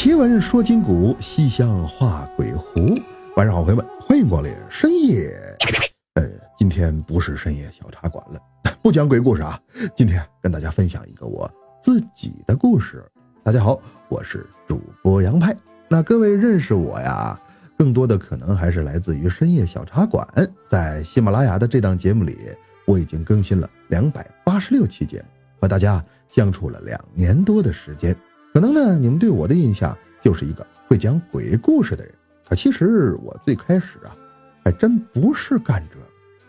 奇闻说今古，西厢画鬼狐。晚上好，朋友们，欢迎光临深夜。呃，今天不是深夜小茶馆了，不讲鬼故事啊。今天跟大家分享一个我自己的故事。大家好，我是主播杨派。那各位认识我呀，更多的可能还是来自于深夜小茶馆。在喜马拉雅的这档节目里，我已经更新了两百八十六期节目，和大家相处了两年多的时间。可能呢，你们对我的印象就是一个会讲鬼故事的人。可其实我最开始啊，还真不是干这。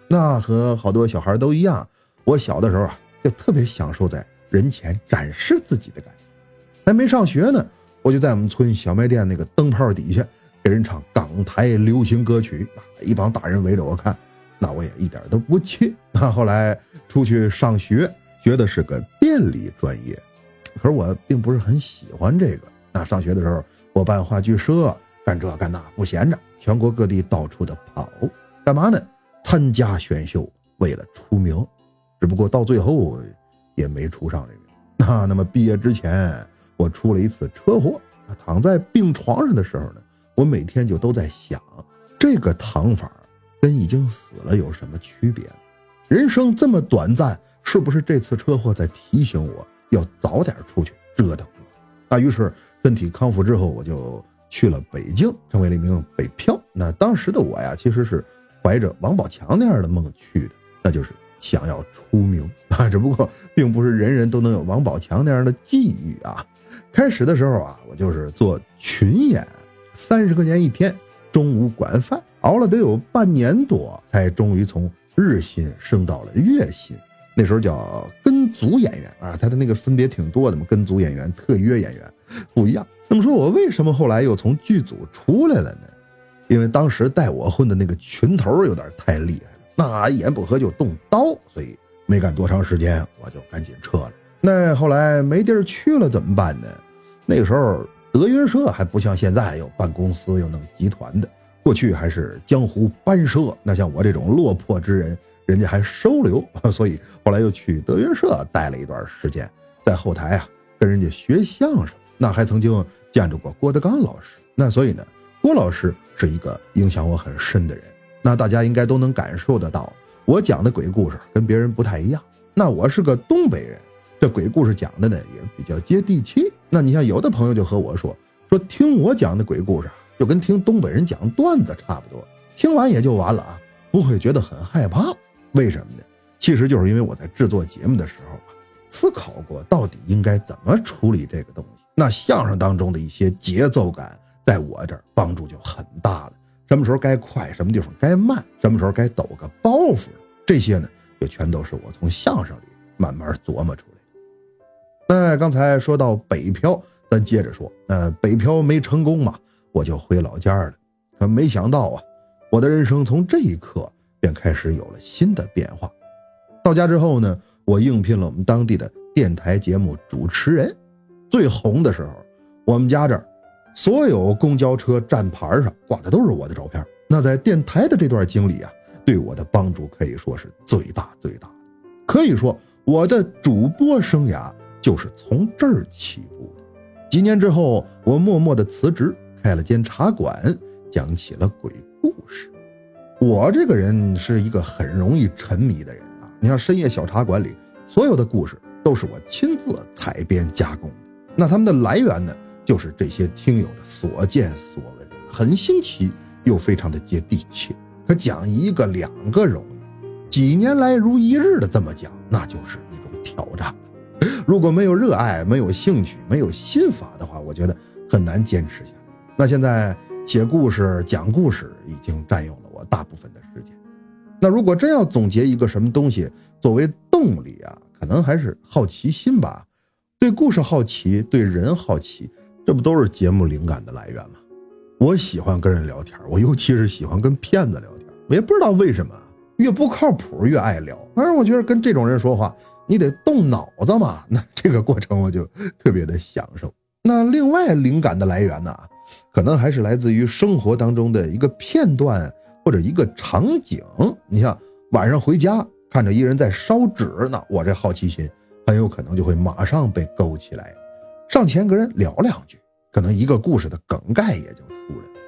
那和好多小孩都一样，我小的时候啊，就特别享受在人前展示自己的感觉。还没上学呢，我就在我们村小卖店那个灯泡底下给人唱港台流行歌曲，一帮大人围着我看，那我也一点都不怯。那后来出去上学，学的是个电力专业。可是我并不是很喜欢这个。那上学的时候，我办话剧社，干这干那不闲着，全国各地到处的跑，干嘛呢？参加选秀，为了出名。只不过到最后也没出上这名。那 那么毕业之前，我出了一次车祸。躺在病床上的时候呢，我每天就都在想，这个躺法跟已经死了有什么区别？人生这么短暂，是不是这次车祸在提醒我？要早点出去折腾。那于是身体康复之后，我就去了北京，成为了一名北漂。那当时的我呀，其实是怀着王宝强那样的梦去的，那就是想要出名啊。只不过并不是人人都能有王宝强那样的际遇啊。开始的时候啊，我就是做群演，三十块钱一天，中午管饭，熬了得有半年多，才终于从日薪升到了月薪。那时候叫跟组演员啊，他的那个分别挺多的嘛，跟组演员、特约演员不一样。那么说我为什么后来又从剧组出来了呢？因为当时带我混的那个群头有点太厉害了，那一言不合就动刀，所以没干多长时间我就赶紧撤了。那后来没地儿去了怎么办呢？那个时候德云社还不像现在有办公司又弄集团的，过去还是江湖班社。那像我这种落魄之人。人家还收留，所以后来又去德云社待了一段时间，在后台啊跟人家学相声，那还曾经见着过郭德纲老师。那所以呢，郭老师是一个影响我很深的人。那大家应该都能感受得到，我讲的鬼故事跟别人不太一样。那我是个东北人，这鬼故事讲的呢也比较接地气。那你像有的朋友就和我说，说听我讲的鬼故事就跟听东北人讲段子差不多，听完也就完了啊，不会觉得很害怕。为什么呢？其实就是因为我在制作节目的时候啊，思考过到底应该怎么处理这个东西。那相声当中的一些节奏感，在我这儿帮助就很大了。什么时候该快，什么地方该慢，什么时候该抖个包袱，这些呢，就全都是我从相声里慢慢琢磨出来的。那刚才说到北漂，咱接着说。那北漂没成功嘛，我就回老家了。可没想到啊，我的人生从这一刻。便开始有了新的变化。到家之后呢，我应聘了我们当地的电台节目主持人。最红的时候，我们家这儿所有公交车站牌上挂的都是我的照片。那在电台的这段经历啊，对我的帮助可以说是最大最大的。可以说，我的主播生涯就是从这儿起步的。几年之后，我默默的辞职，开了间茶馆，讲起了鬼。我这个人是一个很容易沉迷的人啊！你像深夜小茶馆里所有的故事都是我亲自采编加工的，那他们的来源呢，就是这些听友的所见所闻，很新奇又非常的接地气。可讲一个两个容易，几年来如一日的这么讲，那就是一种挑战了。如果没有热爱、没有兴趣、没有心法的话，我觉得很难坚持下来。那现在写故事、讲故事已经占用了。大部分的时间，那如果真要总结一个什么东西作为动力啊，可能还是好奇心吧。对故事好奇，对人好奇，这不都是节目灵感的来源吗？我喜欢跟人聊天，我尤其是喜欢跟骗子聊天。我也不知道为什么，越不靠谱越爱聊。反正我觉得跟这种人说话，你得动脑子嘛。那这个过程我就特别的享受。那另外灵感的来源呢，可能还是来自于生活当中的一个片段。或者一个场景，你像晚上回家看着一人在烧纸呢，我这好奇心很有可能就会马上被勾起来，上前跟人聊两句。可能一个故事的梗概也就出来了。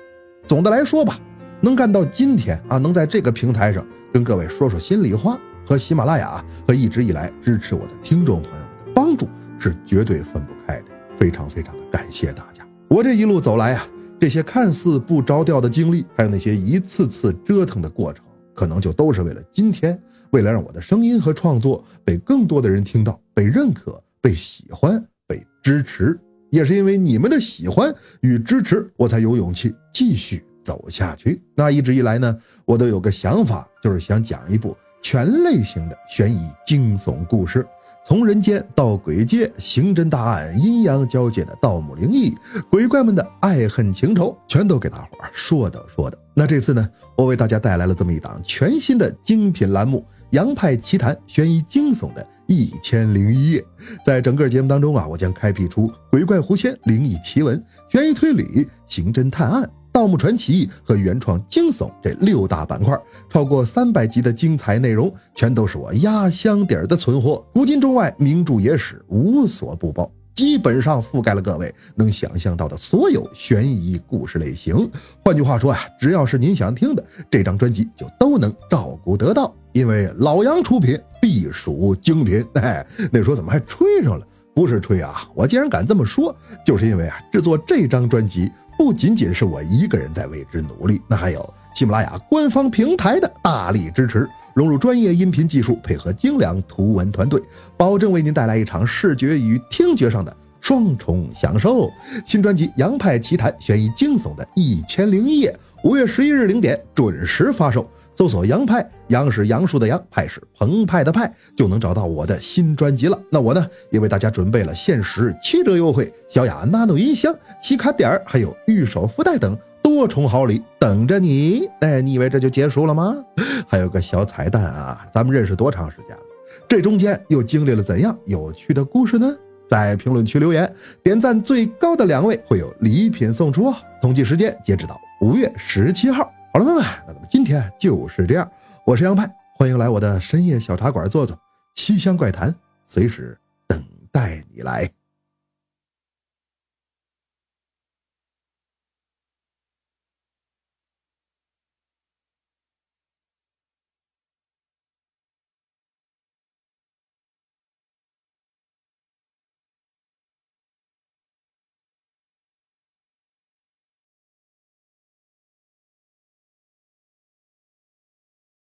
总的来说吧，能干到今天啊，能在这个平台上跟各位说说心里话，和喜马拉雅和一直以来支持我的听众朋友们的帮助是绝对分不开的。非常非常的感谢大家。我这一路走来啊，这些看似不着调的经历，还有那些一次次折腾的过程，可能就都是为了今天，为了让我的声音和创作被更多的人听到，被认可、被喜欢、被支持。也是因为你们的喜欢与支持，我才有勇气继续走下去。那一直以来呢，我都有个想法，就是想讲一部全类型的悬疑惊悚故事。从人间到鬼界，刑侦大案，阴阳交界的盗墓灵异，鬼怪们的爱恨情仇，全都给大伙儿说道说道。那这次呢，我为大家带来了这么一档全新的精品栏目《杨派奇谈》悬疑惊悚的一千零一夜。在整个节目当中啊，我将开辟出鬼怪狐仙、灵异奇闻、悬疑推理、刑侦探案。盗墓传奇和原创惊悚这六大板块，超过三百集的精彩内容，全都是我压箱底儿的存货。古今中外名著野史无所不包，基本上覆盖了各位能想象到的所有悬疑故事类型。换句话说啊，只要是您想听的，这张专辑就都能照顾得到。因为老杨出品，必属精品。哎，那时候怎么还吹上了？不是吹啊，我既然敢这么说，就是因为啊，制作这张专辑。不仅仅是我一个人在为之努力，那还有喜马拉雅官方平台的大力支持，融入专业音频技术，配合精良图文团队，保证为您带来一场视觉与听觉上的双重享受。新专辑《洋派奇谈》悬疑惊悚的一千零一夜，五月十一日零点准时发售。搜索“杨派”，杨是杨树的杨，派是澎湃的派，就能找到我的新专辑了。那我呢，也为大家准备了限时七折优惠，小雅 Nano 音箱、洗卡点儿，还有御手福袋等多重好礼等着你。哎，你以为这就结束了吗？还有个小彩蛋啊！咱们认识多长时间了？这中间又经历了怎样有趣的故事呢？在评论区留言，点赞最高的两位会有礼品送出哦。统计时间截止到五月十七号。好了，朋友们，那咱们今天就是这样。我是杨派，欢迎来我的深夜小茶馆坐坐，西厢怪谈随时等待你来。